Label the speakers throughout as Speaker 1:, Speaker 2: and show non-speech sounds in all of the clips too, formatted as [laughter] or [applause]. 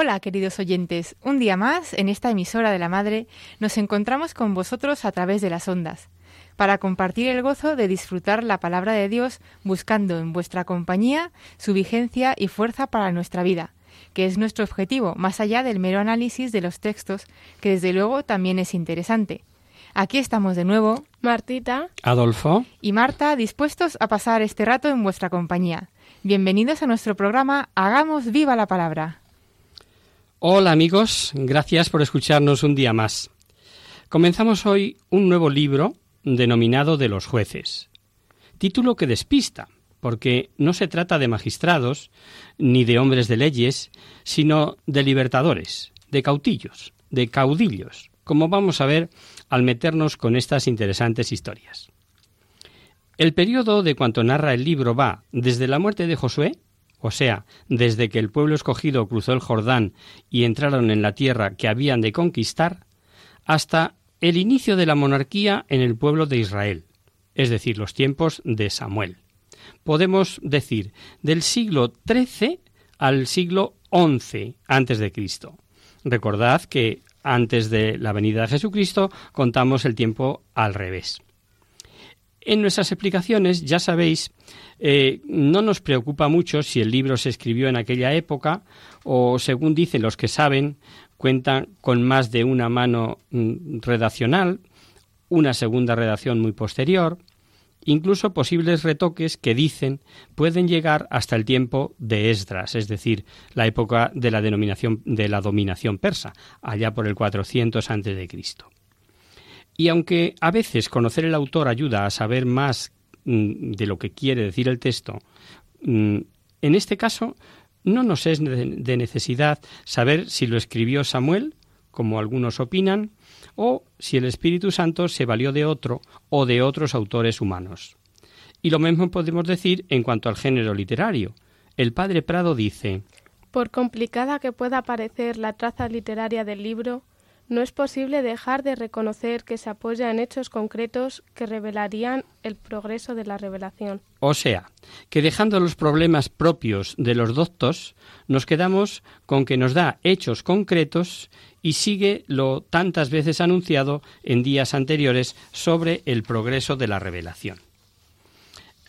Speaker 1: Hola, queridos oyentes. Un día más, en esta emisora de la Madre, nos encontramos con vosotros a través de las ondas, para compartir el gozo de disfrutar la palabra de Dios buscando en vuestra compañía su vigencia y fuerza para nuestra vida, que es nuestro objetivo, más allá del mero análisis de los textos, que desde luego también es interesante. Aquí estamos de nuevo,
Speaker 2: Martita,
Speaker 3: Adolfo,
Speaker 1: y Marta, dispuestos a pasar este rato en vuestra compañía. Bienvenidos a nuestro programa Hagamos viva la palabra.
Speaker 3: Hola amigos, gracias por escucharnos un día más. Comenzamos hoy un nuevo libro denominado De los jueces. Título que despista, porque no se trata de magistrados ni de hombres de leyes, sino de libertadores, de cautillos, de caudillos, como vamos a ver al meternos con estas interesantes historias. El periodo de cuanto narra el libro va desde la muerte de Josué, o sea, desde que el pueblo escogido cruzó el Jordán y entraron en la tierra que habían de conquistar, hasta el inicio de la monarquía en el pueblo de Israel, es decir, los tiempos de Samuel. Podemos decir del siglo XIII al siglo XI antes de Cristo. Recordad que antes de la venida de Jesucristo contamos el tiempo al revés. En nuestras explicaciones, ya sabéis, eh, no nos preocupa mucho si el libro se escribió en aquella época o, según dicen los que saben, cuentan con más de una mano mm, redaccional, una segunda redacción muy posterior, incluso posibles retoques que dicen pueden llegar hasta el tiempo de Esdras, es decir, la época de la denominación de la dominación persa, allá por el 400 antes de Cristo. Y aunque a veces conocer el autor ayuda a saber más mm, de lo que quiere decir el texto, mm, en este caso no nos es de de necesidad saber si lo escribió Samuel, como algunos opinan, o si el Espíritu Santo se valió de otro o de otros autores humanos. Y lo mismo podemos decir en cuanto al género literario. El padre Prado dice
Speaker 2: por complicada que pueda parecer la traza literaria del libro, no es posible dejar de reconocer que se apoya en hechos concretos que revelarían el progreso de la revelación.
Speaker 3: O sea, que dejando los problemas propios de los doctos, nos quedamos con que nos da hechos concretos y sigue lo tantas veces anunciado en días anteriores sobre el progreso de la revelación.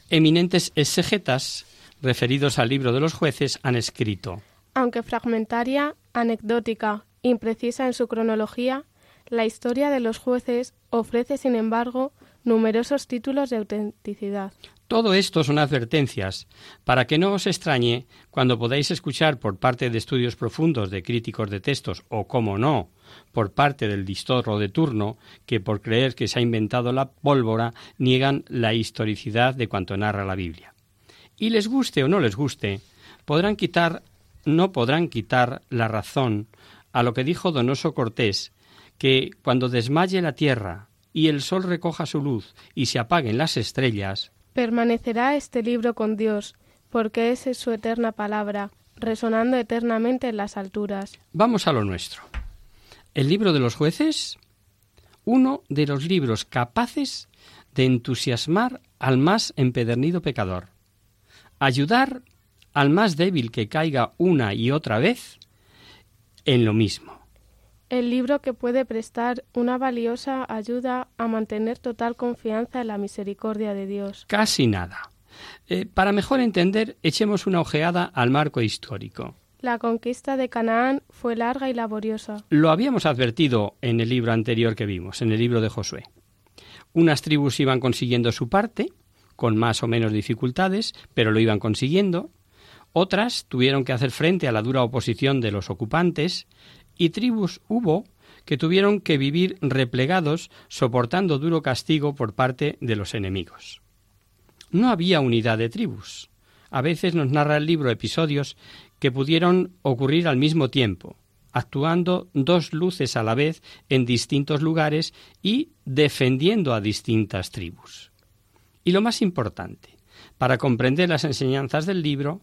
Speaker 3: Eminentes exegetas, referidos al libro de los jueces, han escrito
Speaker 2: Aunque fragmentaria, anecdótica, imprecisa en su cronología, la historia de los jueces ofrece, sin embargo, numerosos títulos de autenticidad.
Speaker 3: Todo esto son advertencias para que no os extrañe cuando podáis escuchar por parte de estudios profundos de críticos de textos o, como no, por parte del distorro de turno que por creer que se ha inventado la pólvora niegan la historicidad de cuanto narra la Biblia. Y les guste o no les guste, podrán quitar no podrán quitar la razón a lo que dijo Donoso Cortés, que cuando desmaye la tierra y el sol recoja su luz y se apaguen las estrellas,
Speaker 2: Permanecerá este libro con Dios, porque esa es su eterna palabra, resonando eternamente en las alturas.
Speaker 3: Vamos a lo nuestro. El libro de los jueces, uno de los libros capaces de entusiasmar al más empedernido pecador, ayudar al más débil que caiga una y otra vez en lo mismo.
Speaker 2: El libro que puede prestar una valiosa ayuda a mantener total confianza en la misericordia de Dios.
Speaker 3: Casi nada. Eh, para mejor entender, echemos una ojeada al marco histórico.
Speaker 2: La conquista de Canaán fue larga y laboriosa.
Speaker 3: Lo habíamos advertido en el libro anterior que vimos, en el libro de Josué. Unas tribus iban consiguiendo su parte, con más o menos dificultades, pero lo iban consiguiendo. Otras tuvieron que hacer frente a la dura oposición de los ocupantes, y tribus hubo que tuvieron que vivir replegados, soportando duro castigo por parte de los enemigos. No había unidad de tribus. A veces nos narra el libro episodios que pudieron ocurrir al mismo tiempo, actuando dos luces a la vez en distintos lugares y defendiendo a distintas tribus. Y lo más importante, para comprender las enseñanzas del libro,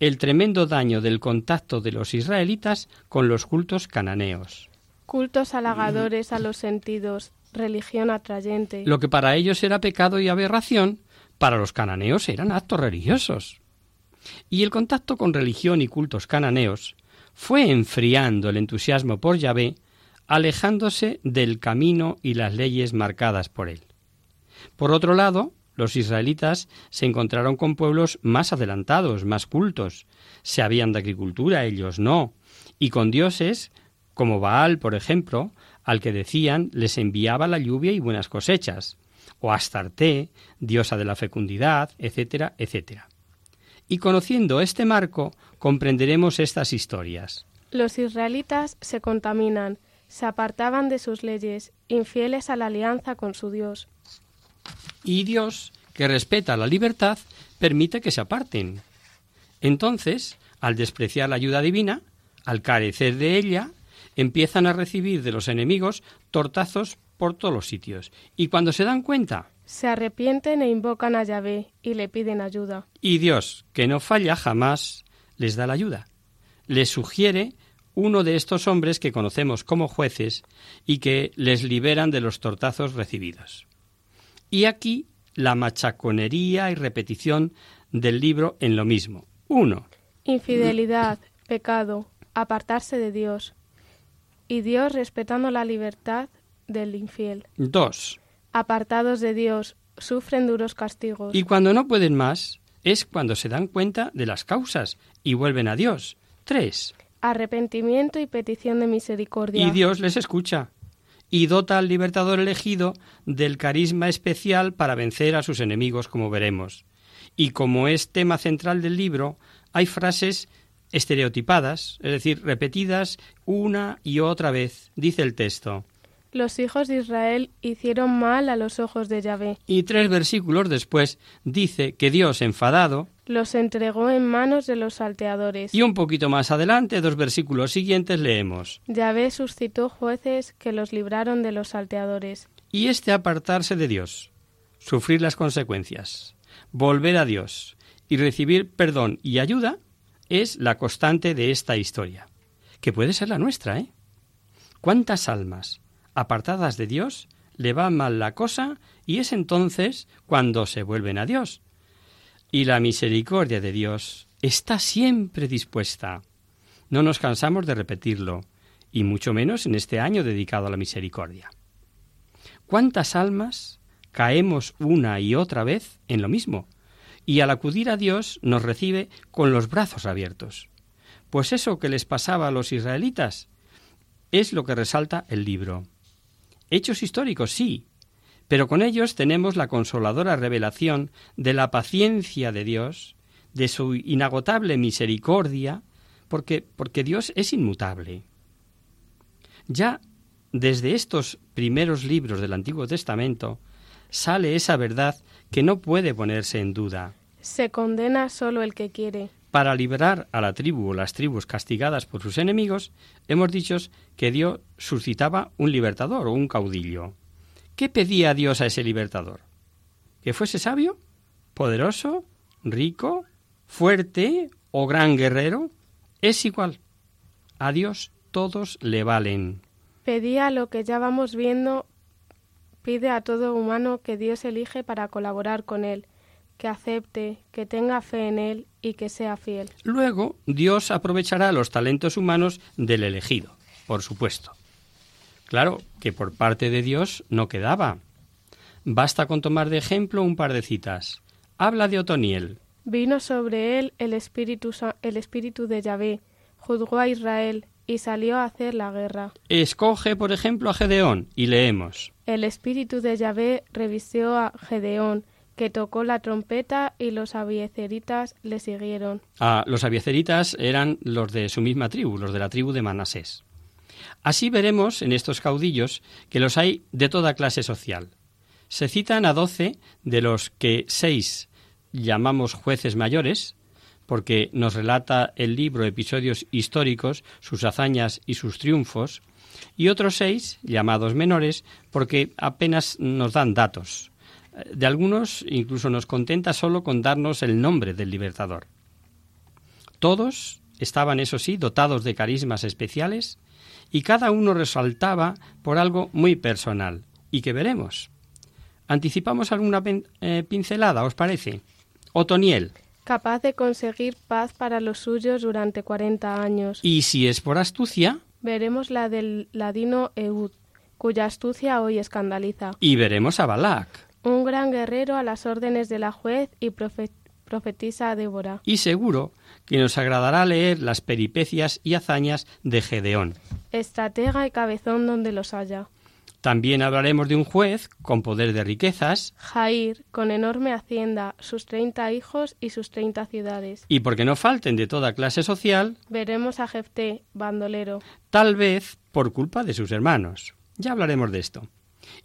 Speaker 3: el tremendo daño del contacto de los israelitas con los cultos cananeos.
Speaker 2: Cultos halagadores a los sentidos, religión atrayente.
Speaker 3: Lo que para ellos era pecado y aberración, para los cananeos eran actos religiosos. Y el contacto con religión y cultos cananeos fue enfriando el entusiasmo por Yahvé, alejándose del camino y las leyes marcadas por él. Por otro lado, los israelitas se encontraron con pueblos más adelantados, más cultos. Se habían de agricultura, ellos no. Y con dioses, como Baal, por ejemplo, al que decían les enviaba la lluvia y buenas cosechas, o Astarte, diosa de la fecundidad, etcétera, etcétera. Y conociendo este marco, comprenderemos estas historias.
Speaker 2: Los israelitas se contaminan, se apartaban de sus leyes, infieles a la alianza con su Dios.
Speaker 3: Y Dios, que respeta la libertad, permite que se aparten. Entonces, al despreciar la ayuda divina, al carecer de ella, empiezan a recibir de los enemigos tortazos por todos los sitios. Y cuando se dan cuenta,
Speaker 2: Se arrepienten e invocan a Yahvé y le piden ayuda.
Speaker 3: y Dios, que no falla jamás, les da la ayuda. Les sugiere uno de estos hombres que conocemos como jueces y que les liberan de los tortazos recibidos. Y aquí la machaconería y repetición del libro en lo mismo. Uno,
Speaker 2: Infidelidad, pecado, apartarse de Dios. Y Dios respetando la libertad del infiel.
Speaker 3: dos.
Speaker 2: Apartados de Dios, sufren duros castigos.
Speaker 3: Y cuando no pueden más, es cuando se dan cuenta de las causas y vuelven a Dios. Tres.
Speaker 2: Arrepentimiento y petición de misericordia.
Speaker 3: Y Dios les escucha y dota al libertador elegido del carisma especial para vencer a sus enemigos, como veremos. Y como es tema central del libro, hay frases estereotipadas, es decir, repetidas una y otra vez, dice el texto.
Speaker 2: Los hijos de Israel hicieron mal a los ojos de Yahvé.
Speaker 3: Y tres versículos después dice que Dios, enfadado,
Speaker 2: Los entregó en manos de los salteadores.
Speaker 3: y un poquito más adelante, dos versículos siguientes, leemos.
Speaker 2: Yahvé suscitó jueces que los libraron de los salteadores.
Speaker 3: Y este apartarse de Dios, sufrir las consecuencias, volver a Dios y recibir perdón y ayuda es la constante de esta historia, que puede ser la nuestra, ¿eh? ¿Cuántas almas apartadas de Dios le va mal la cosa y es entonces cuando se vuelven a Dios? Y la misericordia de Dios está siempre dispuesta. No nos cansamos de repetirlo, y mucho menos en este año dedicado a la misericordia. ¿Cuántas almas caemos una y otra vez en lo mismo? Y al acudir a Dios nos recibe con los brazos abiertos. Pues eso que les pasaba a los israelitas es lo que resalta el libro. Hechos históricos, sí, pero con ellos tenemos la consoladora revelación de la paciencia de Dios, de su inagotable misericordia, porque, porque Dios es inmutable. Ya desde estos primeros libros del Antiguo Testamento sale esa verdad que no puede ponerse en duda.
Speaker 2: Se condena solo el que quiere.
Speaker 3: Para liberar a la tribu o las tribus castigadas por sus enemigos, hemos dicho que Dios suscitaba un libertador o un caudillo. ¿Qué pedía Dios a ese libertador? ¿Que fuese sabio, poderoso, rico, fuerte o gran guerrero? Es igual. A Dios todos le valen.
Speaker 2: Pedía lo que ya vamos viendo, pide a todo humano que Dios elige para colaborar con él, que acepte, que tenga fe en él y que sea fiel.
Speaker 3: Luego, Dios aprovechará los talentos humanos del elegido, por supuesto. Claro que por parte de Dios no quedaba. Basta con tomar de ejemplo un par de citas. Habla de Otoniel,
Speaker 2: Vino sobre él el espíritu, el espíritu de Yahvé, juzgó a Israel y salió a hacer la guerra.
Speaker 3: Escoge, por ejemplo, a Gedeón y leemos.
Speaker 2: El espíritu de Yahvé revistió a Gedeón, que tocó la trompeta y los abieceritas le siguieron.
Speaker 3: Ah, los abieceritas eran los de su misma tribu, los de la tribu de Manasés. Así veremos en estos caudillos que los hay de toda clase social. Se citan a doce de los que seis llamamos jueces mayores, porque nos relata el libro episodios históricos, sus hazañas y sus triunfos, y otros seis, llamados menores, porque apenas nos dan datos. De algunos incluso nos contenta solo con darnos el nombre del libertador. Todos estaban, eso sí, dotados de carismas especiales y cada uno resaltaba por algo muy personal y que veremos. ¿Anticipamos alguna eh, pincelada, os parece? Otoniel.
Speaker 2: Capaz de conseguir paz para los suyos durante cuarenta años.
Speaker 3: ¿Y si es por astucia?
Speaker 2: Veremos la del ladino Eud, cuya astucia hoy escandaliza.
Speaker 3: Y veremos a Balak.
Speaker 2: Un gran guerrero a las órdenes de la juez y profetisa Débora.
Speaker 3: Y seguro que nos agradará leer las peripecias y hazañas de Gedeón.
Speaker 2: Estratega y cabezón donde los haya.
Speaker 3: También hablaremos de un juez con poder de riquezas.
Speaker 2: Jair, con enorme hacienda, sus treinta hijos y sus treinta ciudades.
Speaker 3: Y porque no falten de toda clase social.
Speaker 2: Veremos a Jefté, bandolero.
Speaker 3: Tal vez por culpa de sus hermanos. Ya hablaremos de esto.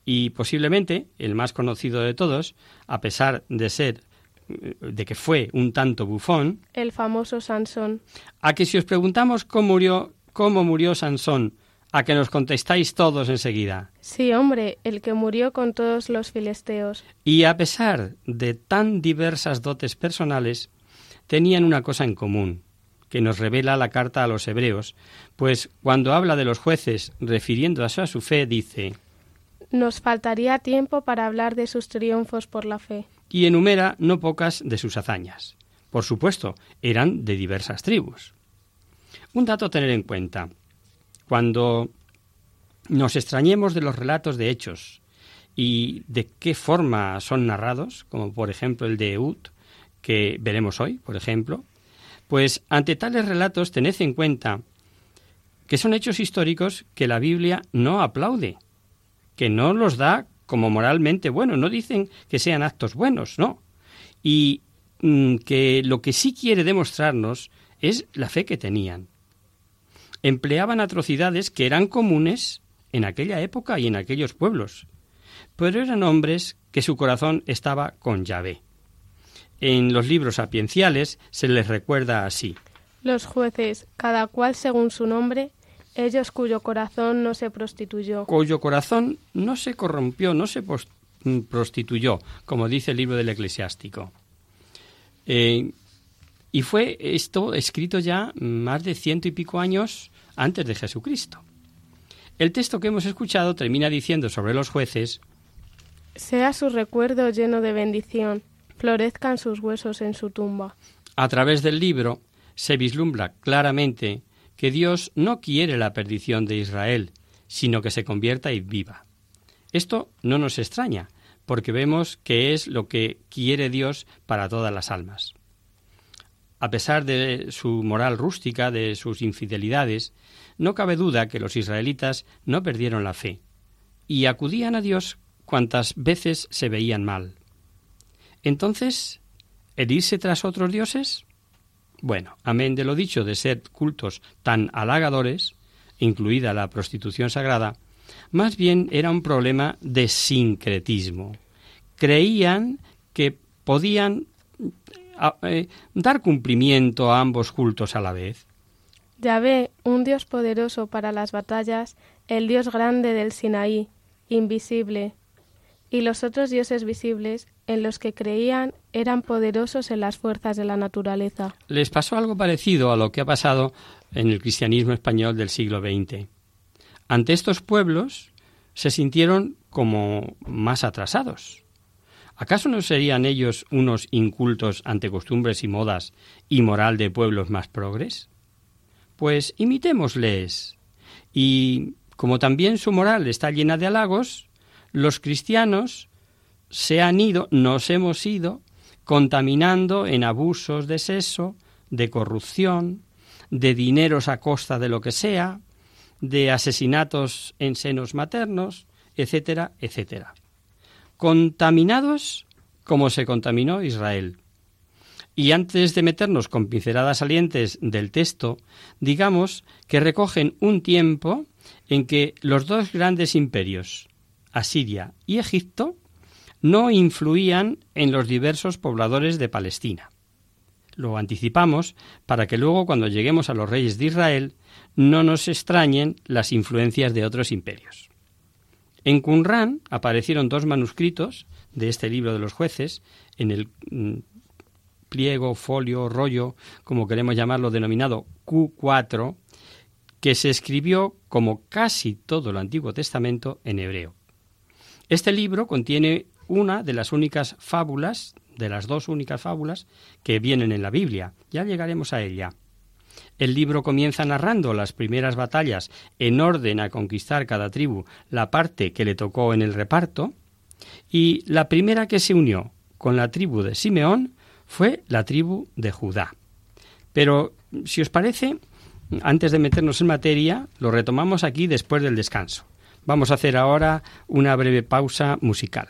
Speaker 3: Y posiblemente el más conocido de todos, a pesar de ser de que fue un tanto bufón,
Speaker 2: el famoso Sansón.
Speaker 3: A que si os preguntamos cómo murió, cómo murió Sansón, a que nos contestáis todos enseguida.
Speaker 2: Sí, hombre, el que murió con todos los filisteos.
Speaker 3: Y a pesar de tan diversas dotes personales, tenían una cosa en común, que nos revela la carta a los hebreos, pues cuando habla de los jueces refiriéndose a su fe, dice
Speaker 2: Nos faltaría tiempo para hablar de sus triunfos por la fe.
Speaker 3: Y enumera no pocas de sus hazañas. Por supuesto, eran de diversas tribus. Un dato a tener en cuenta. Cuando nos extrañemos de los relatos de hechos y de qué forma son narrados, como por ejemplo el de Eud, que veremos hoy, por ejemplo, pues ante tales relatos tened en cuenta que son hechos históricos que la Biblia no aplaude, que no los da como moralmente buenos, no dicen que sean actos buenos, no. Y mm, que lo que sí quiere demostrarnos es la fe que tenían empleaban atrocidades que eran comunes en aquella época y en aquellos pueblos, pero eran hombres que su corazón estaba con Yahvé. En los libros sapienciales se les recuerda así.
Speaker 2: Los jueces, cada cual según su nombre, ellos cuyo corazón no se prostituyó.
Speaker 3: Cuyo corazón no se corrompió, no se mm, prostituyó, como dice el libro del eclesiástico. Eh, y fue esto escrito ya más de ciento y pico años antes de Jesucristo. El texto que hemos escuchado termina diciendo sobre los jueces
Speaker 2: Sea su recuerdo lleno de bendición, florezcan sus huesos en su tumba.
Speaker 3: A través del libro se vislumbra claramente que Dios no quiere la perdición de Israel, sino que se convierta y viva. Esto no nos extraña, porque vemos que es lo que quiere Dios para todas las almas a pesar de su moral rústica, de sus infidelidades, no cabe duda que los israelitas no perdieron la fe y acudían a Dios cuantas veces se veían mal. Entonces, ¿el irse tras otros dioses? Bueno, amén de lo dicho de ser cultos tan halagadores, incluida la prostitución sagrada, más bien era un problema de sincretismo. Creían que podían eh, dar cumplimiento a ambos cultos a la vez.
Speaker 2: Yahvé, un Dios poderoso para las batallas, el Dios grande del Sinaí, invisible, y los otros dioses visibles, en los que creían, eran poderosos en las fuerzas de la naturaleza.
Speaker 3: Les pasó algo parecido a lo que ha pasado en el cristianismo español del siglo XX. Ante estos pueblos se sintieron como más atrasados. ¿Acaso no serían ellos unos incultos ante costumbres y modas y moral de pueblos más progres? Pues imitémosles. Y como también su moral está llena de halagos, los cristianos se han ido, nos hemos ido, contaminando en abusos de sexo, de corrupción, de dineros a costa de lo que sea, de asesinatos en senos maternos, etcétera, etcétera. Contaminados como se contaminó Israel. Y antes de meternos con pinceladas salientes del texto, digamos que recogen un tiempo en que los dos grandes imperios, Asiria y Egipto, no influían en los diversos pobladores de Palestina. Lo anticipamos para que luego cuando lleguemos a los reyes de Israel no nos extrañen las influencias de otros imperios. En Qumran aparecieron dos manuscritos de este libro de los jueces en el mm, pliego, folio, rollo, como queremos llamarlo, denominado Q4, que se escribió, como casi todo el Antiguo Testamento, en hebreo. Este libro contiene una de las únicas fábulas, de las dos únicas fábulas que vienen en la Biblia. Ya llegaremos a ella. El libro comienza narrando las primeras batallas en orden a conquistar cada tribu la parte que le tocó en el reparto, y la primera que se unió con la tribu de Simeón fue la tribu de Judá. Pero, si os parece, antes de meternos en materia, lo retomamos aquí después del descanso. Vamos a hacer ahora una breve pausa musical.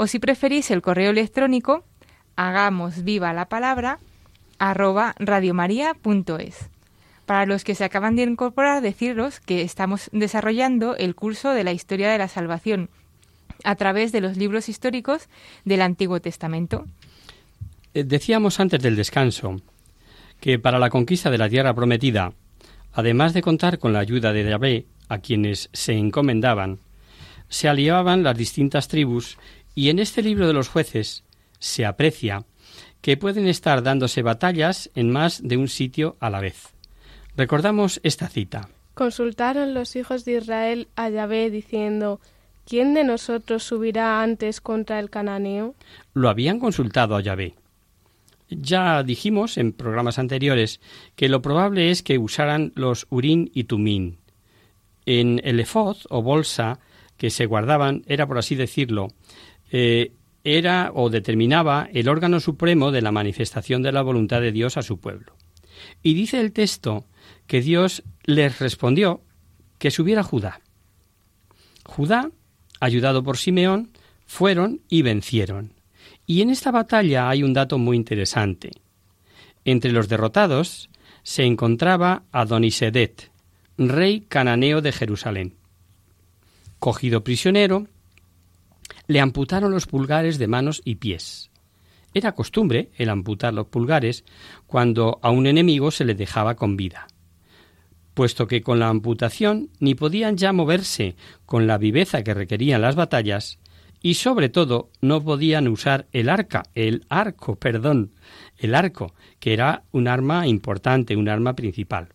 Speaker 1: o si preferís el correo electrónico, hagamos viva la palabra arroba radiomaria.es. Para los que se acaban de incorporar, deciros que estamos desarrollando el curso de la historia de la salvación a través de los libros históricos del Antiguo Testamento.
Speaker 3: Eh, decíamos antes del descanso que para la conquista de la tierra prometida, además de contar con la ayuda de Yahvé, a quienes se encomendaban, se aliaban las distintas tribus y en este libro de los jueces se aprecia que pueden estar dándose batallas en más de un sitio a la vez. Recordamos esta cita.
Speaker 2: Consultaron los hijos de Israel a Yahvé diciendo ¿Quién de nosotros subirá antes contra el cananeo?
Speaker 3: Lo habían consultado a Yahvé. Ya dijimos en programas anteriores que lo probable es que usaran los urín y tumín. En el efod o bolsa que se guardaban era, por así decirlo, eh, era o determinaba el órgano supremo de la manifestación de la voluntad de Dios a su pueblo. Y dice el texto que Dios les respondió que subiera Judá. Judá, ayudado por Simeón, fueron y vencieron. Y en esta batalla hay un dato muy interesante. Entre los derrotados se encontraba Adonisedet, rey cananeo de Jerusalén. Cogido prisionero, le amputaron los pulgares de manos y pies. Era costumbre el amputar los pulgares cuando a un enemigo se le dejaba con vida, puesto que con la amputación ni podían ya moverse con la viveza que requerían las batallas, y sobre todo no podían usar el arca, el arco, perdón, el arco, que era un arma importante, un arma principal.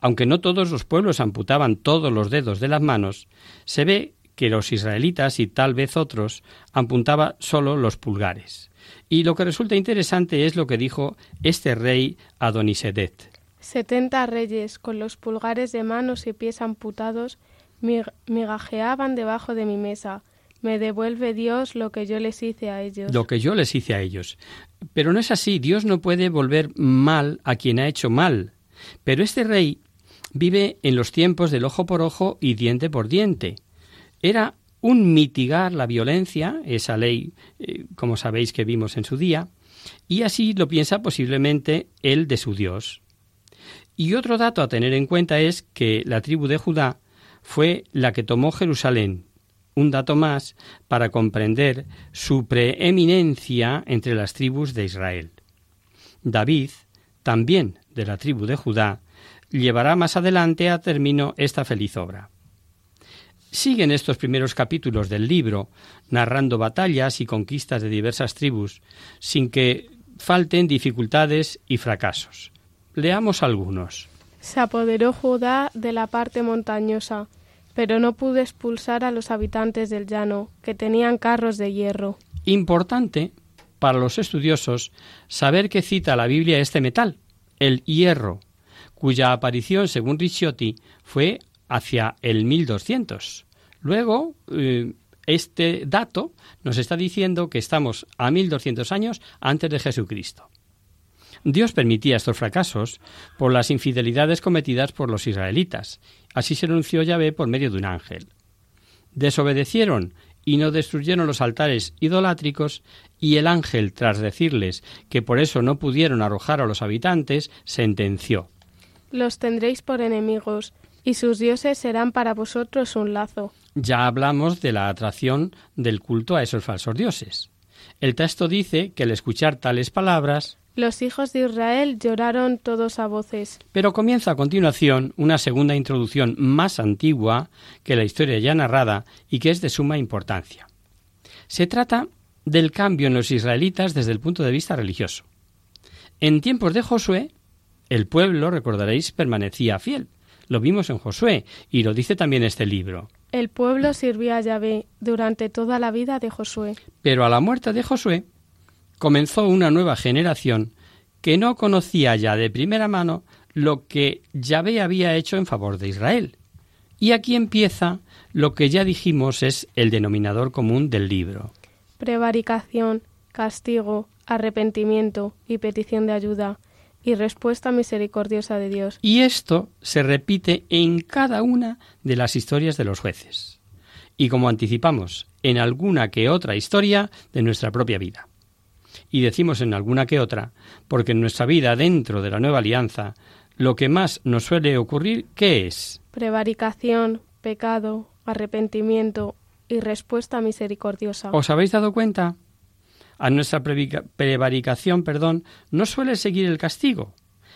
Speaker 3: Aunque no todos los pueblos amputaban todos los dedos de las manos, se ve que los israelitas y tal vez otros apuntaba solo los pulgares. Y lo que resulta interesante es lo que dijo este rey Adonisedet.
Speaker 2: Setenta reyes con los pulgares de manos y pies amputados migajeaban debajo de mi mesa. Me devuelve Dios lo que yo les hice a ellos.
Speaker 3: Lo que yo les hice a ellos. Pero no es así. Dios no puede volver mal a quien ha hecho mal. Pero este rey vive en los tiempos del ojo por ojo y diente por diente era un mitigar la violencia, esa ley, eh, como sabéis que vimos en su día, y así lo piensa posiblemente el de su Dios. Y otro dato a tener en cuenta es que la tribu de Judá fue la que tomó Jerusalén, un dato más para comprender su preeminencia entre las tribus de Israel. David, también de la tribu de Judá, llevará más adelante a término esta feliz obra. Siguen estos primeros capítulos del libro narrando batallas y conquistas de diversas tribus, sin que falten dificultades y fracasos. Leamos algunos.
Speaker 2: Se apoderó Judá de la parte montañosa, pero no pudo expulsar a los habitantes del llano, que tenían carros de hierro.
Speaker 3: Importante para los estudiosos saber que cita la Biblia este metal, el hierro, cuya aparición, según Ricciotti, fue hacia el 1200. Luego, eh, este dato nos está diciendo que estamos a 1200 años antes de Jesucristo. Dios permitía estos fracasos por las infidelidades cometidas por los israelitas. Así se anunció Yahvé por medio de un ángel. Desobedecieron y no destruyeron los altares idolátricos, y el ángel, tras decirles que por eso no pudieron arrojar a los habitantes, sentenció
Speaker 2: Los tendréis por enemigos, y sus dioses serán para vosotros un lazo.
Speaker 3: Ya hablamos de la atracción del culto a esos falsos dioses. El texto dice que al escuchar tales palabras
Speaker 2: los hijos de Israel lloraron todos a voces.
Speaker 3: Pero comienza a continuación una segunda introducción más antigua que la historia ya narrada y que es de suma importancia. Se trata del cambio en los israelitas desde el punto de vista religioso. En tiempos de Josué, el pueblo, recordaréis, permanecía fiel. Lo vimos en Josué y lo dice también este libro.
Speaker 2: El pueblo sirvió a Yahvé durante toda la vida de Josué.
Speaker 3: Pero a la muerte de Josué comenzó una nueva generación que no conocía ya de primera mano lo que Yahvé había hecho en favor de Israel. Y aquí empieza lo que ya dijimos es el denominador común del libro.
Speaker 2: Prevaricación, castigo, arrepentimiento y petición de ayuda y respuesta misericordiosa de Dios.
Speaker 3: Y esto se repite en cada una de las historias de los jueces. Y como anticipamos, en alguna que otra historia de nuestra propia vida. Y decimos en alguna que otra, porque en nuestra vida dentro de la nueva alianza, lo que más nos suele ocurrir, ¿qué es?
Speaker 2: Prevaricación, pecado, arrepentimiento y respuesta misericordiosa.
Speaker 3: ¿Os habéis dado cuenta? A nuestra prevaricación, perdón, no suele seguir el castigo,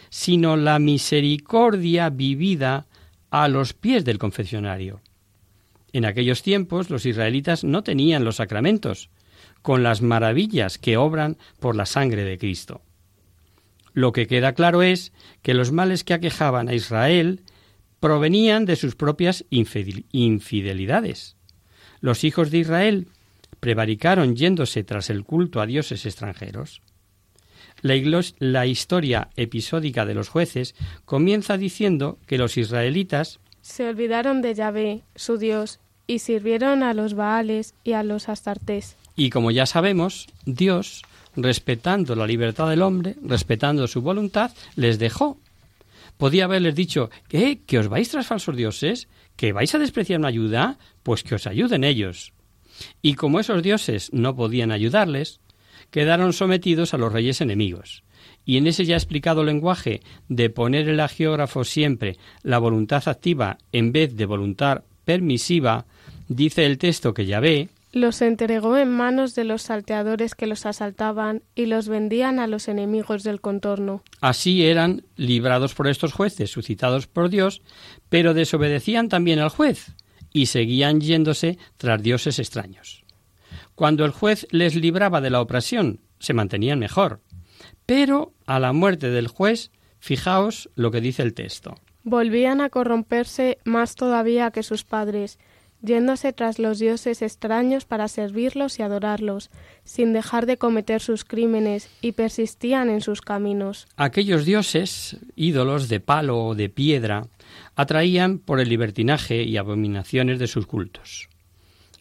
Speaker 3: sino la misericordia vivida a los pies del confesionario. En aquellos tiempos los israelitas no tenían los sacramentos, con las maravillas que obran por la sangre de Cristo. Lo que queda claro es que los males que aquejaban a Israel provenían de sus propias infidelidades. Los hijos de Israel prevaricaron yéndose tras el culto a dioses extranjeros. La, la, historia episódica de los jueces comienza diciendo que los israelitas
Speaker 2: se olvidaron de Yahvé, su Dios, y sirvieron a los Baales y a los Astartés.
Speaker 3: Y como ya sabemos, Dios, respetando la libertad del hombre, respetando su voluntad, les dejó. Podía haberles dicho, ¿qué? ¿Que os vais tras falsos dioses? ¿Que vais a despreciar una ayuda? Pues que os ayuden ellos. Y como esos dioses no podían ayudarles, quedaron sometidos a los reyes enemigos. Y en ese ya explicado lenguaje de poner el agiógrafo siempre la voluntad activa en vez de voluntad permisiva, dice el texto que ya ve,
Speaker 2: los entregó en manos de los salteadores que los asaltaban y los vendían a los enemigos del contorno.
Speaker 3: Así eran librados por estos jueces, suscitados por Dios, pero desobedecían también al juez, y seguían yéndose tras dioses extraños. Cuando el juez les libraba de la opresión, se mantenían mejor. Pero a la muerte del juez, fijaos lo que dice el texto.
Speaker 2: Volvían a corromperse más todavía que sus padres, yéndose tras los dioses extraños para servirlos y adorarlos, sin dejar de cometer sus crímenes, y persistían en sus caminos.
Speaker 3: Aquellos dioses, ídolos de palo o de piedra, atraían por el libertinaje y abominaciones de sus cultos.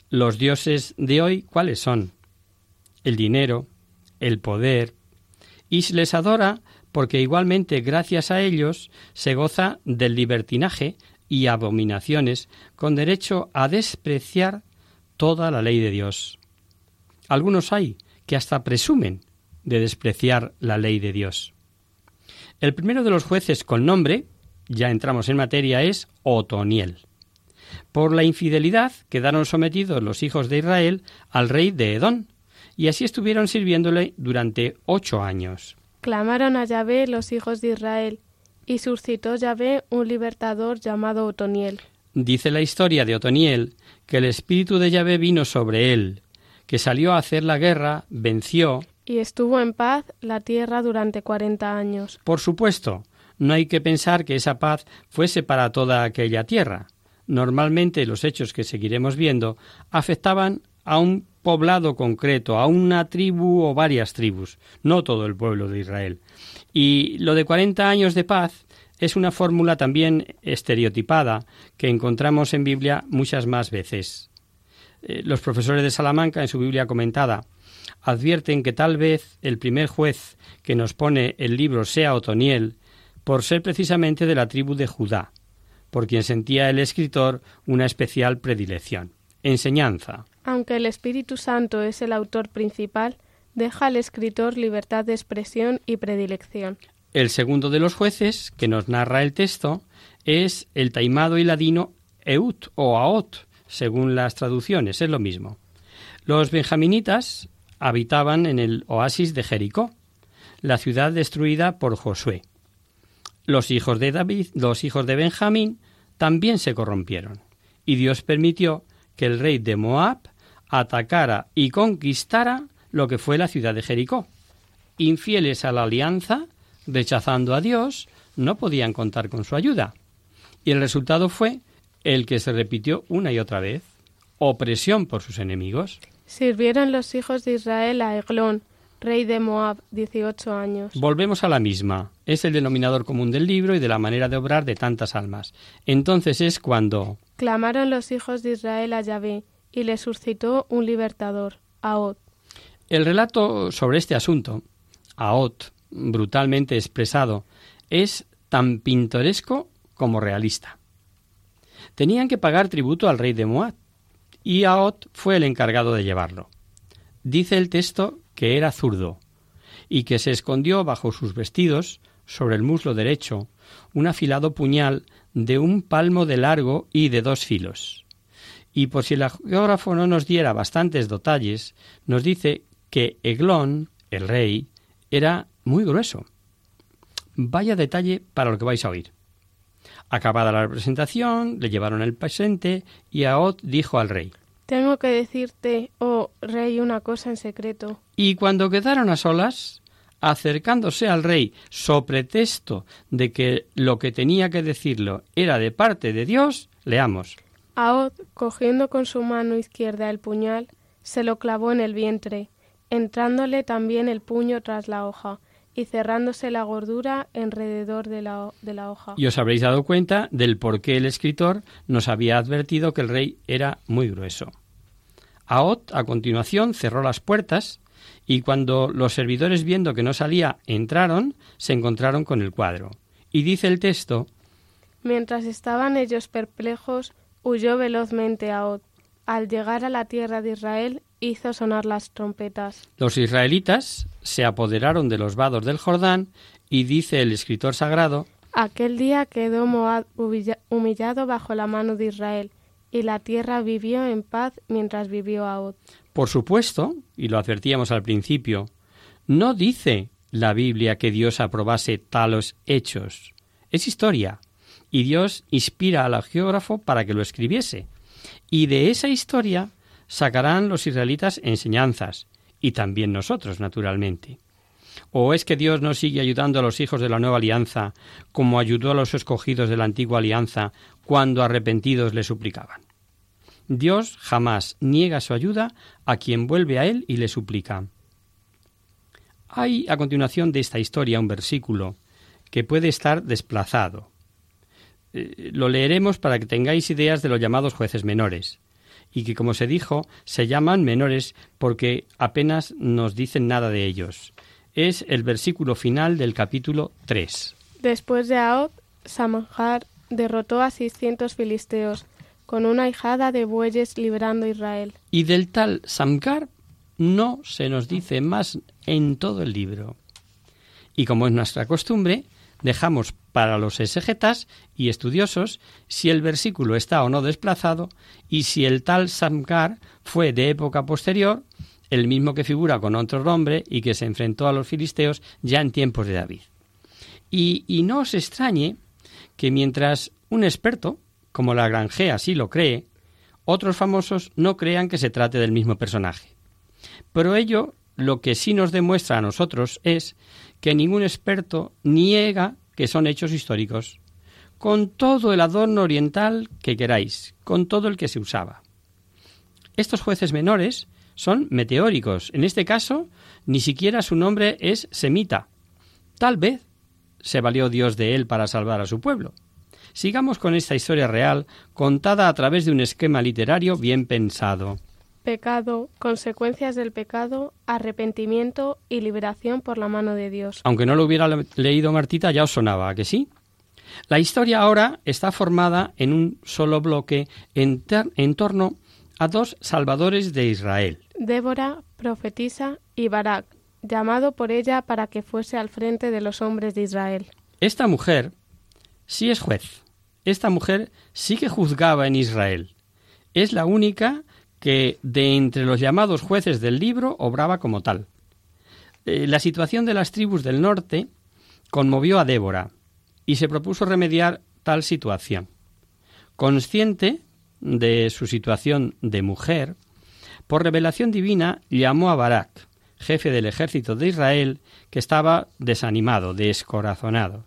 Speaker 3: Los dioses de hoy, ¿cuáles son? El dinero, el poder, y se les adora porque igualmente gracias a ellos se goza del libertinaje y abominaciones con derecho a despreciar toda la ley de Dios. Algunos hay que hasta presumen de despreciar la ley de Dios. El primero de los jueces con nombre, ya entramos en materia, es Otoniel. Por la infidelidad quedaron sometidos los hijos de Israel al rey de Edón, y así estuvieron sirviéndole durante ocho años.
Speaker 2: Clamaron a Yahvé los hijos de Israel, y suscitó Yahvé un libertador llamado Otoniel.
Speaker 3: Dice la historia de Otoniel que el espíritu de Yahvé vino sobre él, que salió a hacer la guerra, venció.
Speaker 2: Y estuvo en paz la tierra durante cuarenta años.
Speaker 3: Por supuesto, no hay que pensar que esa paz fuese para toda aquella tierra. Normalmente los hechos que seguiremos viendo afectaban a un poblado concreto, a una tribu o varias tribus, no todo el pueblo de Israel. Y lo de 40 años de paz es una fórmula también estereotipada que encontramos en Biblia muchas más veces. Eh, los profesores de Salamanca, en su Biblia comentada, advierten que tal vez el primer juez que nos pone el libro sea Otoniel, por ser precisamente de la tribu de Judá, por quien sentía el escritor una especial predilección. Enseñanza.
Speaker 2: Aunque el Espíritu Santo es el autor principal, deja al escritor libertad de expresión y predilección.
Speaker 3: El segundo de los jueces, que nos narra el texto, es el taimado y ladino Eut o Aot, según las traducciones, es lo mismo. Los benjaminitas habitaban en el oasis de Jericó, la ciudad destruida por Josué. Los hijos de David, los hijos de Benjamín, también se corrompieron, y Dios permitió que el rey de Moab atacara y conquistara lo que fue la ciudad de Jericó. Infieles a la alianza, rechazando a Dios, no podían contar con su ayuda. Y el resultado fue el que se repitió una y otra vez? ¿Opresión por sus enemigos?
Speaker 2: Sirvieron los hijos de Israel a Eglón, rey de Moab, 18 años.
Speaker 3: Volvemos a la misma. Es el denominador común del libro y de la manera de obrar de tantas almas. Entonces es cuando...
Speaker 2: Clamaron los hijos de Israel a Yahvé, y le suscitó un libertador, Aot.
Speaker 3: El relato sobre este asunto, Aot, brutalmente expresado, es tan pintoresco como realista. Tenían que pagar tributo al rey de Moab, y Aot fue el encargado de llevarlo. Dice el texto que era zurdo, y que se escondió bajo sus vestidos, sobre el muslo derecho, un afilado puñal de un palmo de largo y de dos filos. Y por si el geógrafo no nos diera bastantes detalles, nos dice que Eglón, el rey, era muy grueso. Vaya detalle para lo que vais a oír. Acabada la representación, le llevaron el presente y Aot dijo al rey
Speaker 2: Tengo que decirte, oh rey, una cosa en secreto.
Speaker 3: Y cuando quedaron a solas, acercándose al rey, so pretexto de que lo que tenía que decirlo era de parte de Dios, leamos.
Speaker 2: Aod, cogiendo con su mano izquierda el puñal, se lo clavó en el vientre, entrándole también el puño tras la hoja, y cerrándose la gordura alrededor de la, de la hoja.
Speaker 3: Y os habréis dado cuenta del por qué el escritor nos había advertido que el rey era muy grueso. Aot, a continuación, cerró las puertas y cuando los servidores viendo que no salía entraron, se encontraron con el cuadro. Y dice el texto
Speaker 2: Mientras estaban ellos perplejos, huyó velozmente Aot. Al llegar a la tierra de Israel, hizo sonar las trompetas.
Speaker 3: Los israelitas se apoderaron de los vados del Jordán y dice el escritor sagrado
Speaker 2: Aquel día quedó Moab humillado bajo la mano de Israel, y la tierra vivió en paz mientras vivió Aot.
Speaker 3: Por supuesto, y lo advertíamos al principio, no dice la Biblia que Dios aprobase talos hechos. Es historia, y Dios inspira al geógrafo para que lo escribiese. Y de esa historia sacarán los israelitas enseñanzas, y también nosotros, naturalmente. ¿O es que Dios no sigue ayudando a los hijos de la nueva alianza como ayudó a los escogidos de la antigua alianza cuando arrepentidos le suplicaban? Dios jamás niega su ayuda a quien vuelve a Él y le suplica. Hay a continuación de esta historia un versículo que puede estar desplazado. Eh, lo leeremos para que tengáis ideas de los llamados jueces menores y que, como se dijo, se llaman menores porque apenas nos dicen nada de ellos. Es el versículo final del capítulo 3.
Speaker 2: Después de Aod, Samhar derrotó a 600 filisteos, con una hijada de bueyes librando a Israel.
Speaker 3: Y del tal Samgar no se nos dice más en todo el libro. Y como es nuestra costumbre, dejamos para los exegetas y estudiosos si el versículo está o no desplazado y si el tal Samgar fue de época posterior, el mismo que figura con otro nombre y que se enfrentó a los filisteos ya en tiempos de David. Y, y no os extrañe que mientras un experto, como la Grangea sí lo cree, otros famosos no crean que se trate del mismo personaje. Pero ello lo que sí nos demuestra a nosotros es que ningún experto niega que son hechos históricos, con todo el adorno oriental que queráis, con todo el que se usaba. Estos jueces menores son meteóricos. En este caso, ni siquiera su nombre es semita. Tal vez se valió Dios de él para salvar a su pueblo. Sigamos con esta historia real, contada a través de un esquema literario bien pensado
Speaker 2: pecado, consecuencias del pecado, arrepentimiento y liberación por la mano de Dios.
Speaker 3: Aunque no lo hubiera leído Martita, ya os sonaba, que sí? La historia ahora está formada en un solo bloque en, en torno a dos salvadores de Israel.
Speaker 2: Débora, profetisa, y Barak, llamado por ella para que fuese al frente de los hombres de Israel.
Speaker 3: Esta mujer sí es juez. Esta mujer sí que juzgaba en Israel. Es la única que de entre los llamados jueces del libro obraba como tal. Eh, la situación de las tribus del norte conmovió a Débora y se propuso remediar tal situación. Consciente de su situación de mujer, por revelación divina llamó a Barak, jefe del ejército de Israel, que estaba desanimado, descorazonado.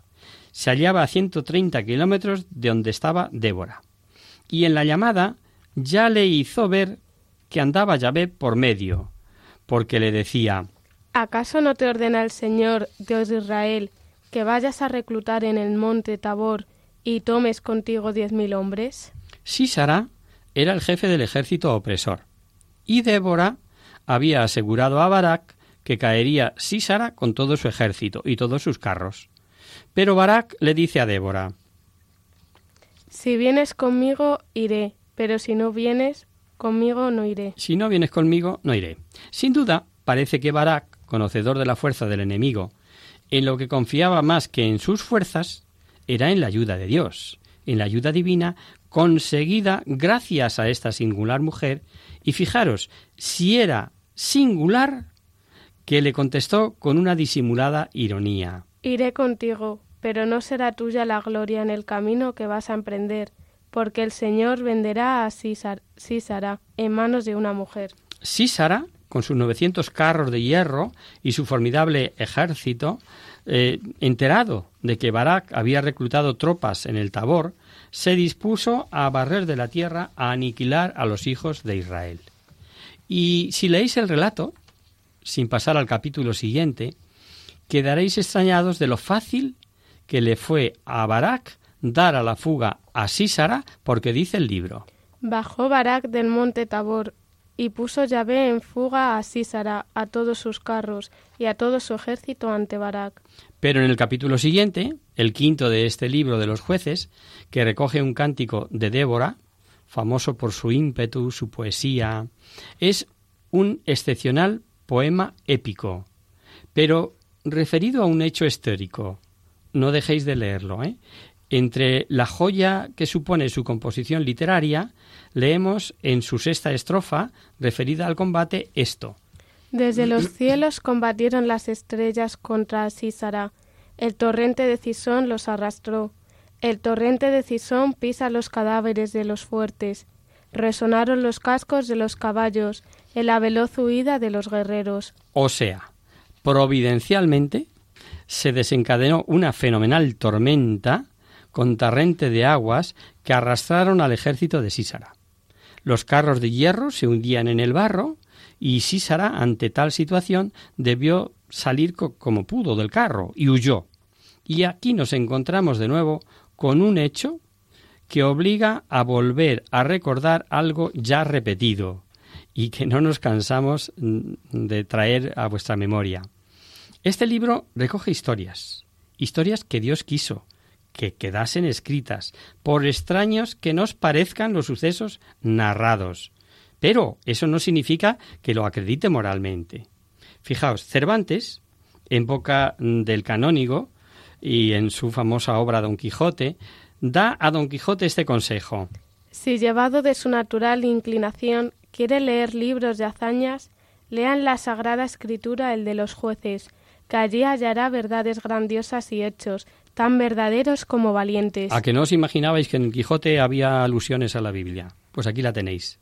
Speaker 3: Se hallaba a 130 kilómetros de donde estaba Débora y en la llamada ya le hizo ver que andaba Yahvé por medio, porque le decía
Speaker 2: ¿Acaso no te ordena el Señor, Dios de Israel, que vayas a reclutar en el monte Tabor y tomes contigo diez mil hombres?
Speaker 3: Sísara era el jefe del ejército opresor, y Débora había asegurado a Barak que caería Sísara con todo su ejército y todos sus carros. Pero Barak le dice a Débora
Speaker 2: Si vienes conmigo, iré, pero si no vienes conmigo, no iré.
Speaker 3: Si no vienes conmigo, no iré. Sin duda, parece que Barak, conocedor de la fuerza del enemigo, en lo que confiaba más que en sus fuerzas, era en la ayuda de Dios, en la ayuda divina conseguida gracias a esta singular mujer, y fijaros, si era singular, que le contestó con una disimulada ironía.
Speaker 2: Iré contigo, pero no será tuya la gloria en el camino que vas a emprender, porque el Señor venderá a Sísara en manos de una mujer.
Speaker 3: Sísara, con sus 900 carros de hierro y su formidable ejército, eh, enterado de que Barak había reclutado tropas en el Tabor, se dispuso a barrer de la tierra a aniquilar a los hijos de Israel. Y si leéis el relato, sin pasar al capítulo siguiente, quedaréis extrañados de lo fácil que le fue a Barak dar a la fuga a Sísara, porque dice el libro.
Speaker 2: Bajó Barak del monte Tabor y puso Yahvé en fuga a Sísara, a todos sus carros y a todo su ejército ante Barak.
Speaker 3: Pero en el capítulo siguiente, el quinto de este libro de los jueces, que recoge un cántico de Débora, famoso por su ímpetu, su poesía, es un excepcional poema épico, pero referido a un hecho histórico. No dejéis de leerlo. ¿eh? Entre la joya que supone su composición literaria, leemos en su sexta estrofa, referida al combate, esto.
Speaker 2: Desde los cielos combatieron las estrellas contra Sísara. El torrente de Cisón los arrastró. El torrente de Cisón pisa los cadáveres de los fuertes. Resonaron los cascos de los caballos en la veloz huida de los guerreros.
Speaker 3: O sea, providencialmente se desencadenó una fenomenal tormenta con torrente de aguas que arrastraron al ejército de Sísara. Los carros de hierro se hundían en el barro y Sísara, ante tal situación, debió salir como pudo del carro y huyó. Y aquí nos encontramos de nuevo con un hecho que obliga a volver a recordar algo ya repetido y que no nos cansamos de traer a vuestra memoria. Este libro recoge historias, historias que Dios quiso, que quedasen escritas, por extraños que nos parezcan los sucesos narrados. Pero eso no significa que lo acredite moralmente. Fijaos, Cervantes, en boca del canónigo y en su famosa obra Don Quijote, da a Don Quijote este consejo.
Speaker 2: Si llevado de su natural inclinación quiere leer libros de hazañas, lean la Sagrada Escritura, el de los jueces, que allí hallará verdades grandiosas y hechos, tan verdaderos como valientes.
Speaker 3: A que no os imaginabais que en Quijote había alusiones a la Biblia. Pues aquí la tenéis.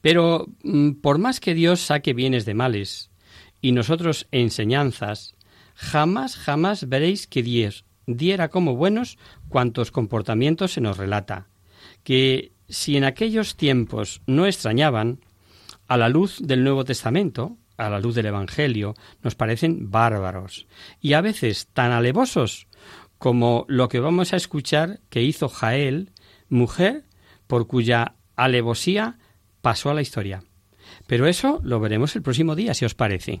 Speaker 3: Pero mm, por más que Dios saque bienes de males y nosotros enseñanzas, jamás, jamás veréis que Dios diera como buenos cuantos comportamientos se nos relata. Que si en aquellos tiempos no extrañaban, a la luz del Nuevo Testamento, a la luz del Evangelio, nos parecen bárbaros y a veces tan alevosos como lo que vamos a escuchar que hizo Jael, mujer por cuya alevosía pasó a la historia. Pero eso lo veremos el próximo día, si os parece.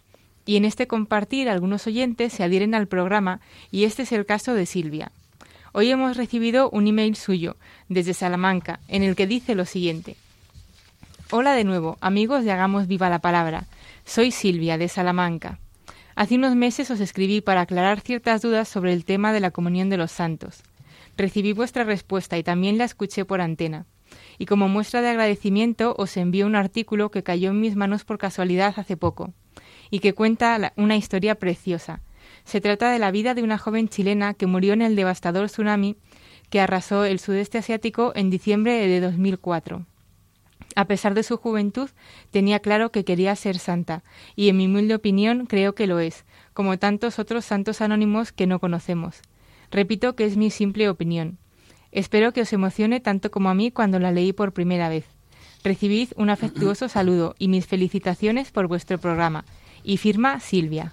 Speaker 1: Y en este compartir algunos oyentes se adhieren al programa y este es el caso de Silvia. Hoy hemos recibido un email suyo desde Salamanca en el que dice lo siguiente. Hola de nuevo, amigos de Hagamos Viva la Palabra. Soy Silvia de Salamanca. Hace unos meses os escribí para aclarar ciertas dudas sobre el tema de la comunión de los santos. Recibí vuestra respuesta y también la escuché por antena. Y como muestra de agradecimiento os envío un artículo que cayó en mis manos por casualidad hace poco y que cuenta una historia preciosa. Se trata de la vida de una joven chilena que murió en el devastador tsunami que arrasó el sudeste asiático en diciembre de 2004. A pesar de su juventud, tenía claro que quería ser santa, y en mi humilde opinión creo que lo es, como tantos otros santos anónimos que no conocemos. Repito que es mi simple opinión. Espero que os emocione tanto como a mí cuando la leí por primera vez. Recibid un afectuoso saludo y mis felicitaciones por vuestro programa. Y firma Silvia.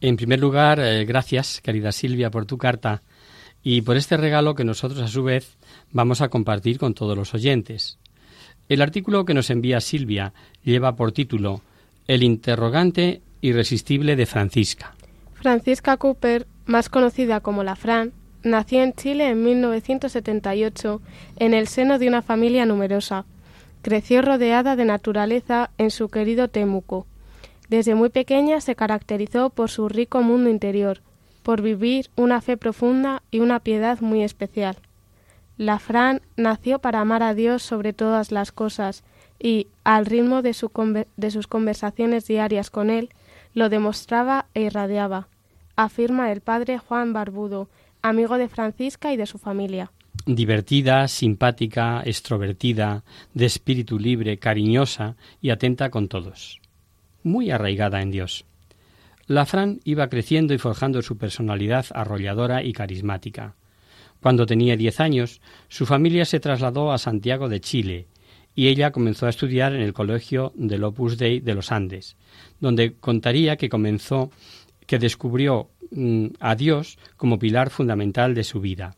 Speaker 3: En primer lugar, eh, gracias, querida Silvia, por tu carta y por este regalo que nosotros, a su vez, vamos a compartir con todos los oyentes. El artículo que nos envía Silvia lleva por título El interrogante irresistible de Francisca.
Speaker 2: Francisca Cooper, más conocida como la Fran, nació en Chile en 1978 en el seno de una familia numerosa. Creció rodeada de naturaleza en su querido Temuco. Desde muy pequeña se caracterizó por su rico mundo interior, por vivir una fe profunda y una piedad muy especial. La Fran nació para amar a Dios sobre todas las cosas y, al ritmo de, de sus conversaciones diarias con él, lo demostraba e irradiaba, afirma el padre Juan Barbudo, amigo de Francisca y de su familia.
Speaker 3: Divertida, simpática, extrovertida, de espíritu libre, cariñosa y atenta con todos. Muy arraigada en Dios. La Fran iba creciendo y forjando su personalidad arrolladora y carismática. Cuando tenía diez años, su familia se trasladó a Santiago de Chile y ella comenzó a estudiar en el Colegio del Opus Dei de los Andes, donde contaría que comenzó, que descubrió mm, a Dios como pilar fundamental de su vida.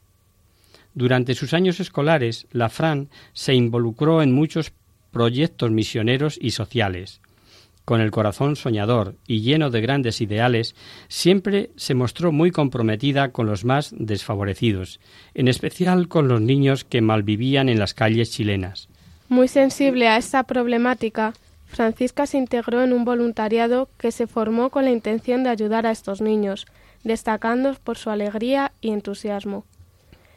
Speaker 3: Durante sus años escolares, la Fran se involucró en muchos proyectos misioneros y sociales, con el corazón soñador y lleno de grandes ideales, siempre se mostró muy comprometida con los más desfavorecidos, en especial con los niños que malvivían en las calles chilenas.
Speaker 2: Muy sensible a esta problemática, Francisca se integró en un voluntariado que se formó con la intención de ayudar a estos niños, destacando por su alegría y entusiasmo.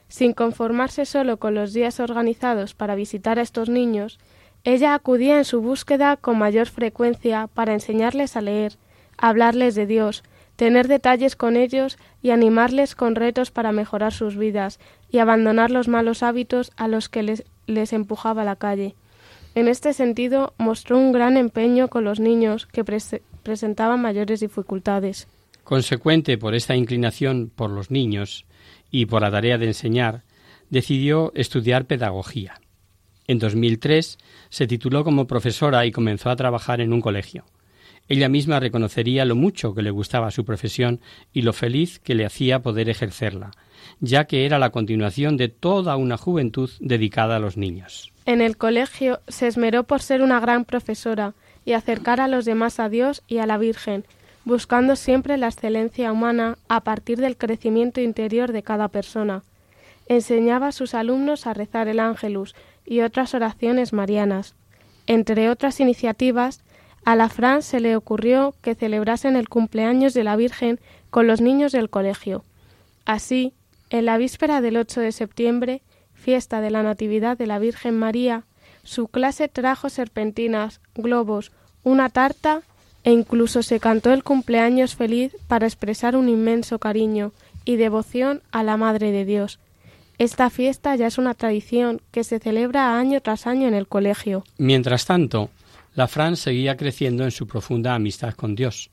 Speaker 2: Sin conformarse solo con los días organizados para visitar a estos niños, ella acudía en su búsqueda con mayor frecuencia para enseñarles a leer, hablarles de Dios, tener detalles con ellos y animarles con retos para mejorar sus vidas y abandonar los malos hábitos a los que les, empujaba la calle. En este sentido, mostró un gran empeño con los niños que presentaban mayores dificultades.
Speaker 3: Consecuente por esta inclinación por los niños y por la tarea de enseñar, decidió estudiar pedagogía. En 2003 se tituló como profesora y comenzó a trabajar en un colegio. Ella misma reconocería lo mucho que le gustaba su profesión y lo feliz que le hacía poder ejercerla, ya que era la continuación de toda una juventud dedicada a los niños.
Speaker 2: En el colegio se esmeró por ser una gran profesora y acercar a los demás a Dios y a la Virgen, buscando siempre la excelencia humana a partir del crecimiento interior de cada persona. Enseñaba a sus alumnos a rezar el ángelus y otras oraciones marianas. Entre otras iniciativas, a la Fran se le ocurrió que celebrasen el cumpleaños de la Virgen con los niños del colegio. Así, en la víspera del 8 de septiembre, fiesta de la Natividad de la Virgen María, su clase trajo serpentinas, globos, una tarta e incluso se cantó el cumpleaños feliz para expresar un inmenso cariño y devoción a la Madre de Dios, esta fiesta ya es una tradición que se celebra año tras año en el colegio.
Speaker 3: Mientras tanto, la Fran seguía creciendo en su profunda amistad con Dios.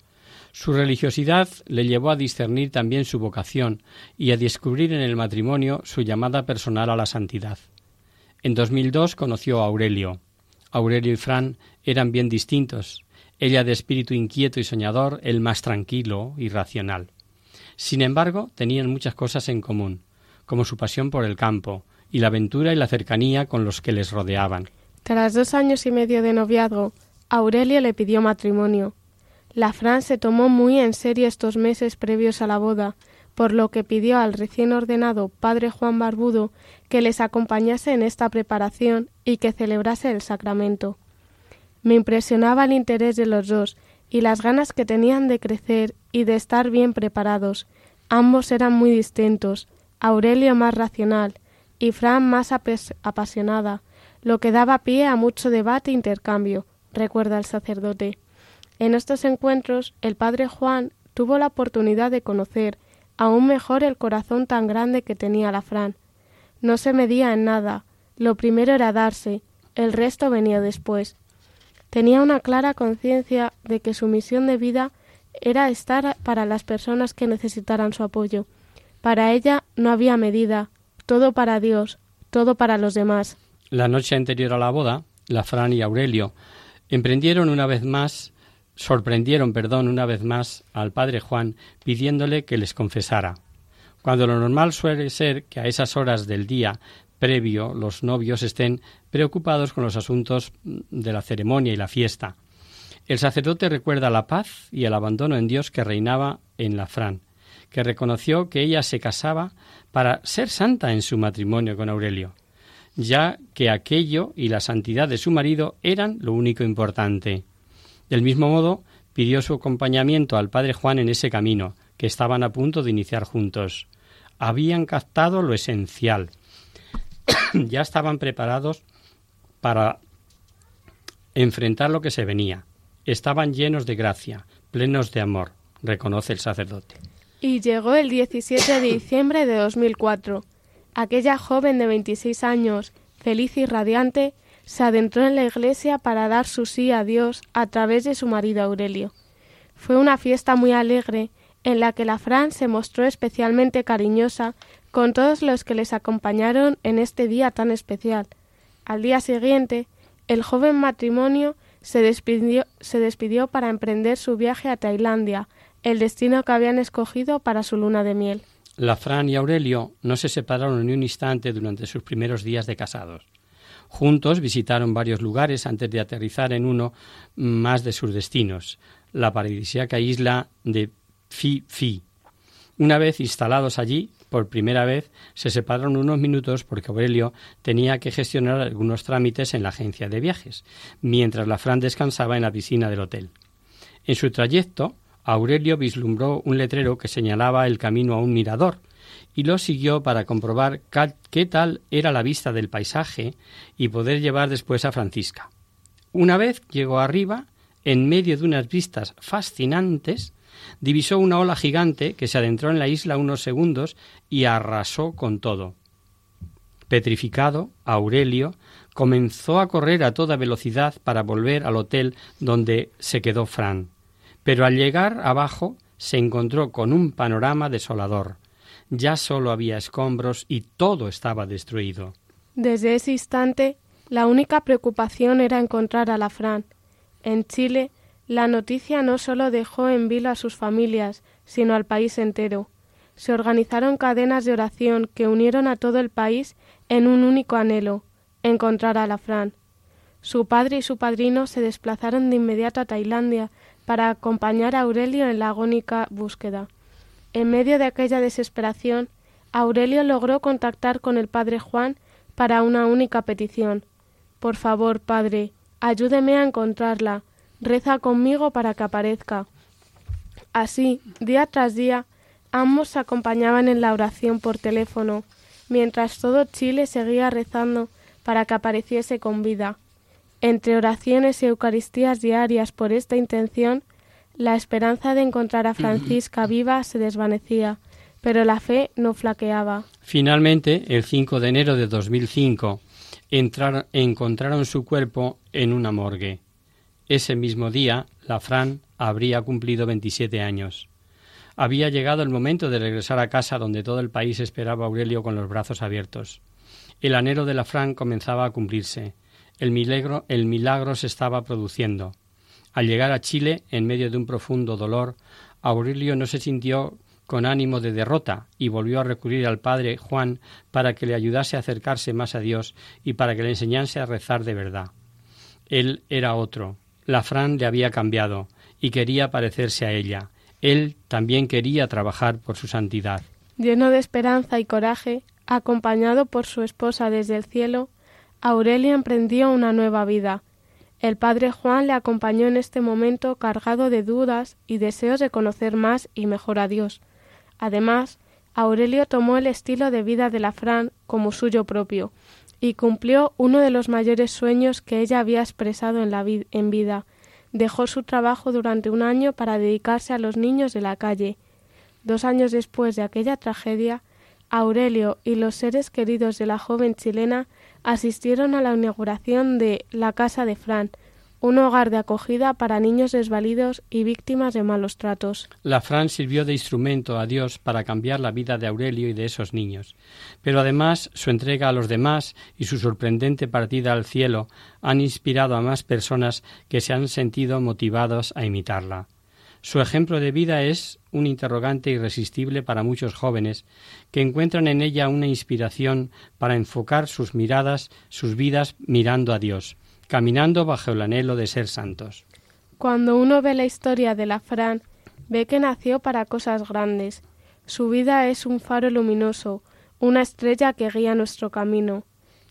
Speaker 3: Su religiosidad le llevó a discernir también su vocación y a descubrir en el matrimonio su llamada personal a la santidad. En 2002 conoció a Aurelio. Aurelio y Fran eran bien distintos, ella de espíritu inquieto y soñador, él más tranquilo y racional. Sin embargo, tenían muchas cosas en común, como su pasión por el campo y la aventura y la cercanía con los que les rodeaban.
Speaker 2: Tras dos años y medio de noviazgo, Aurelio le pidió matrimonio. La Fran se tomó muy en serio estos meses previos a la boda, por lo que pidió al recién ordenado padre Juan Barbudo que les acompañase en esta preparación y que celebrase el sacramento. Me impresionaba el interés de los dos y las ganas que tenían de crecer y de estar bien preparados. Ambos eran muy distintos, Aurelio más racional y Fran más apasionada, lo que daba pie a mucho debate e intercambio, recuerda el sacerdote. En estos encuentros el padre Juan tuvo la oportunidad de conocer aún mejor el corazón tan grande que tenía la Fran. No se medía en nada, lo primero era darse, el resto venía después. Tenía una clara conciencia de que su misión de vida era estar para las personas que necesitaran su apoyo. Para ella no había medida, todo para Dios, todo para los demás.
Speaker 3: La noche anterior a la boda, la Fran y Aurelio emprendieron una vez más sorprendieron, perdón, una vez más al padre Juan pidiéndole que les confesara. Cuando lo normal suele ser que a esas horas del día previo los novios estén preocupados con los asuntos de la ceremonia y la fiesta. El sacerdote recuerda la paz y el abandono en Dios que reinaba en la Fran, que reconoció que ella se casaba para ser santa en su matrimonio con Aurelio, ya que aquello y la santidad de su marido eran lo único importante. Del mismo modo, pidió su acompañamiento al padre Juan en ese camino, que estaban a punto de iniciar juntos. Habían captado lo esencial. [coughs] ya estaban preparados para enfrentar lo que se venía. Estaban llenos de gracia, plenos de amor, reconoce el sacerdote.
Speaker 2: Y llegó el 17 de diciembre de 2004. Aquella joven de 26 años, feliz y radiante, se adentró en la iglesia para dar su sí a Dios a través de su marido Aurelio. Fue una fiesta muy alegre en la que la Fran se mostró especialmente cariñosa con todos los que les acompañaron en este día tan especial. Al día siguiente, el joven matrimonio se despidió, se despidió para emprender su viaje a Tailandia, el destino que habían escogido para su luna de miel.
Speaker 3: La Fran y Aurelio no se separaron ni un instante durante sus primeros días de casados. Juntos visitaron varios lugares antes de aterrizar en uno más de sus destinos, la paradisíaca isla de Phi Phi. Una vez instalados allí, por primera vez, se separaron unos minutos porque Aurelio tenía que gestionar algunos trámites en la agencia de viajes, mientras la Fran descansaba en la piscina del hotel. En su trayecto, Aurelio vislumbró un letrero que señalaba el camino a un mirador, y lo siguió para comprobar qué tal era la vista del paisaje y poder llevar después a Francisca. Una vez llegó arriba, en medio de unas vistas fascinantes, divisó una ola gigante que se adentró en la isla unos segundos y arrasó con todo. Petrificado, Aurelio comenzó a correr a toda velocidad para volver al hotel donde se quedó Fran. Pero al llegar abajo se encontró con un panorama desolador ya solo había escombros y todo estaba destruido.
Speaker 2: Desde ese instante, la única preocupación era encontrar a la Fran. En Chile, la noticia no solo dejó en vilo a sus familias, sino al país entero. Se organizaron cadenas de oración que unieron a todo el país en un único anhelo, encontrar a la Fran. Su padre y su padrino se desplazaron de inmediato a Tailandia para acompañar a Aurelio en la agónica búsqueda. En medio de aquella desesperación, Aurelio logró contactar con el padre Juan para una única petición. Por favor, padre, ayúdeme a encontrarla. Reza conmigo para que aparezca. Así, día tras día, ambos se acompañaban en la oración por teléfono, mientras todo Chile seguía rezando para que apareciese con vida. Entre oraciones y Eucaristías diarias por esta intención, la esperanza de encontrar a Francisca [clears throat] viva se desvanecía, pero la fe no flaqueaba.
Speaker 3: Finalmente, el 5 de enero de 2005, encontraron su cuerpo en una morgue. Ese mismo día, la Fran habría cumplido 27 años. Había llegado el momento de regresar a casa donde todo el país esperaba a Aurelio con los brazos abiertos. El anhelo de la Fran comenzaba a cumplirse. El milagro, se estaba produciendo. Al llegar a Chile, en medio de un profundo dolor, Aurelio no se sintió con ánimo de derrota y volvió a recurrir al padre Juan para que le ayudase a acercarse más a Dios y para que le enseñase a rezar de verdad. Él era otro. La Fran le había cambiado y quería parecerse a ella. Él también quería trabajar por su santidad.
Speaker 2: Lleno de esperanza y coraje, acompañado por su esposa desde el cielo, Aurelia emprendió una nueva vida. El padre Juan le acompañó en este momento cargado de dudas y deseos de conocer más y mejor a Dios. Además, Aurelio tomó el estilo de vida de la Fran como suyo propio y cumplió uno de los mayores sueños que ella había expresado en vida, dejó su trabajo durante un año para dedicarse a los niños de la calle. Dos años después de aquella tragedia, Aurelio y los seres queridos de la joven chilena asistieron a la inauguración de la Casa de Fran, un hogar de acogida para niños desvalidos y víctimas de malos tratos.
Speaker 3: La Fran sirvió de instrumento a Dios para cambiar la vida de Aurelio y de esos niños. Pero además su entrega a los demás y su sorprendente partida al cielo han inspirado a más personas que se han sentido motivados a imitarla. Su ejemplo de vida es un interrogante irresistible para muchos jóvenes que encuentran en ella una inspiración para enfocar sus miradas, sus vidas mirando a Dios caminando bajo el anhelo de ser santos.
Speaker 2: Cuando uno ve la historia de la Fran, ve que nació para cosas grandes. Su vida es un faro luminoso, una estrella que guía nuestro camino.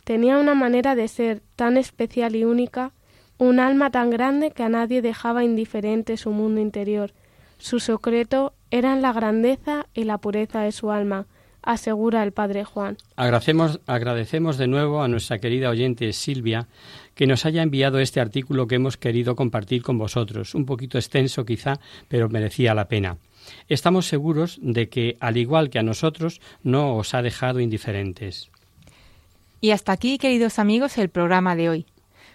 Speaker 2: Tenía una manera de ser tan especial y única, un alma tan grande que a nadie dejaba indiferente su mundo interior. Su secreto eran la grandeza y la pureza de su alma, asegura el padre Juan.
Speaker 3: Agradecemos, agradecemos de nuevo a nuestra querida oyente Silvia que nos haya enviado este artículo que hemos querido compartir con vosotros, un poquito extenso quizá, pero merecía la pena. Estamos seguros de que, al igual que a nosotros, no os ha dejado indiferentes.
Speaker 1: Y hasta aquí, queridos amigos, el programa de hoy.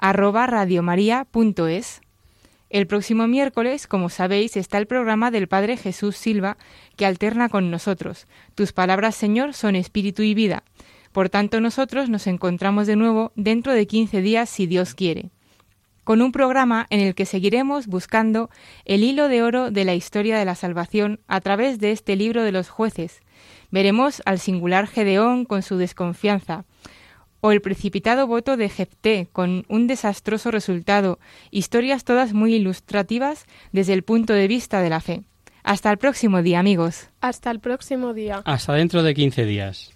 Speaker 1: radiomaria.es. El próximo miércoles, como sabéis, está el programa del Padre Jesús Silva, que alterna con nosotros. Tus palabras, Señor, son espíritu y vida. Por tanto, nosotros nos encontramos de nuevo dentro de 15 días, si Dios quiere, con un programa en el que seguiremos buscando el hilo de oro de la historia de la salvación a través de este libro de los jueces. Veremos al singular Gedeón con su desconfianza, o el precipitado voto de Jefté con un desastroso resultado, historias todas muy ilustrativas desde el punto de vista de la fe. Hasta el próximo día, amigos.
Speaker 2: Hasta el próximo día.
Speaker 3: Hasta dentro de 15 días.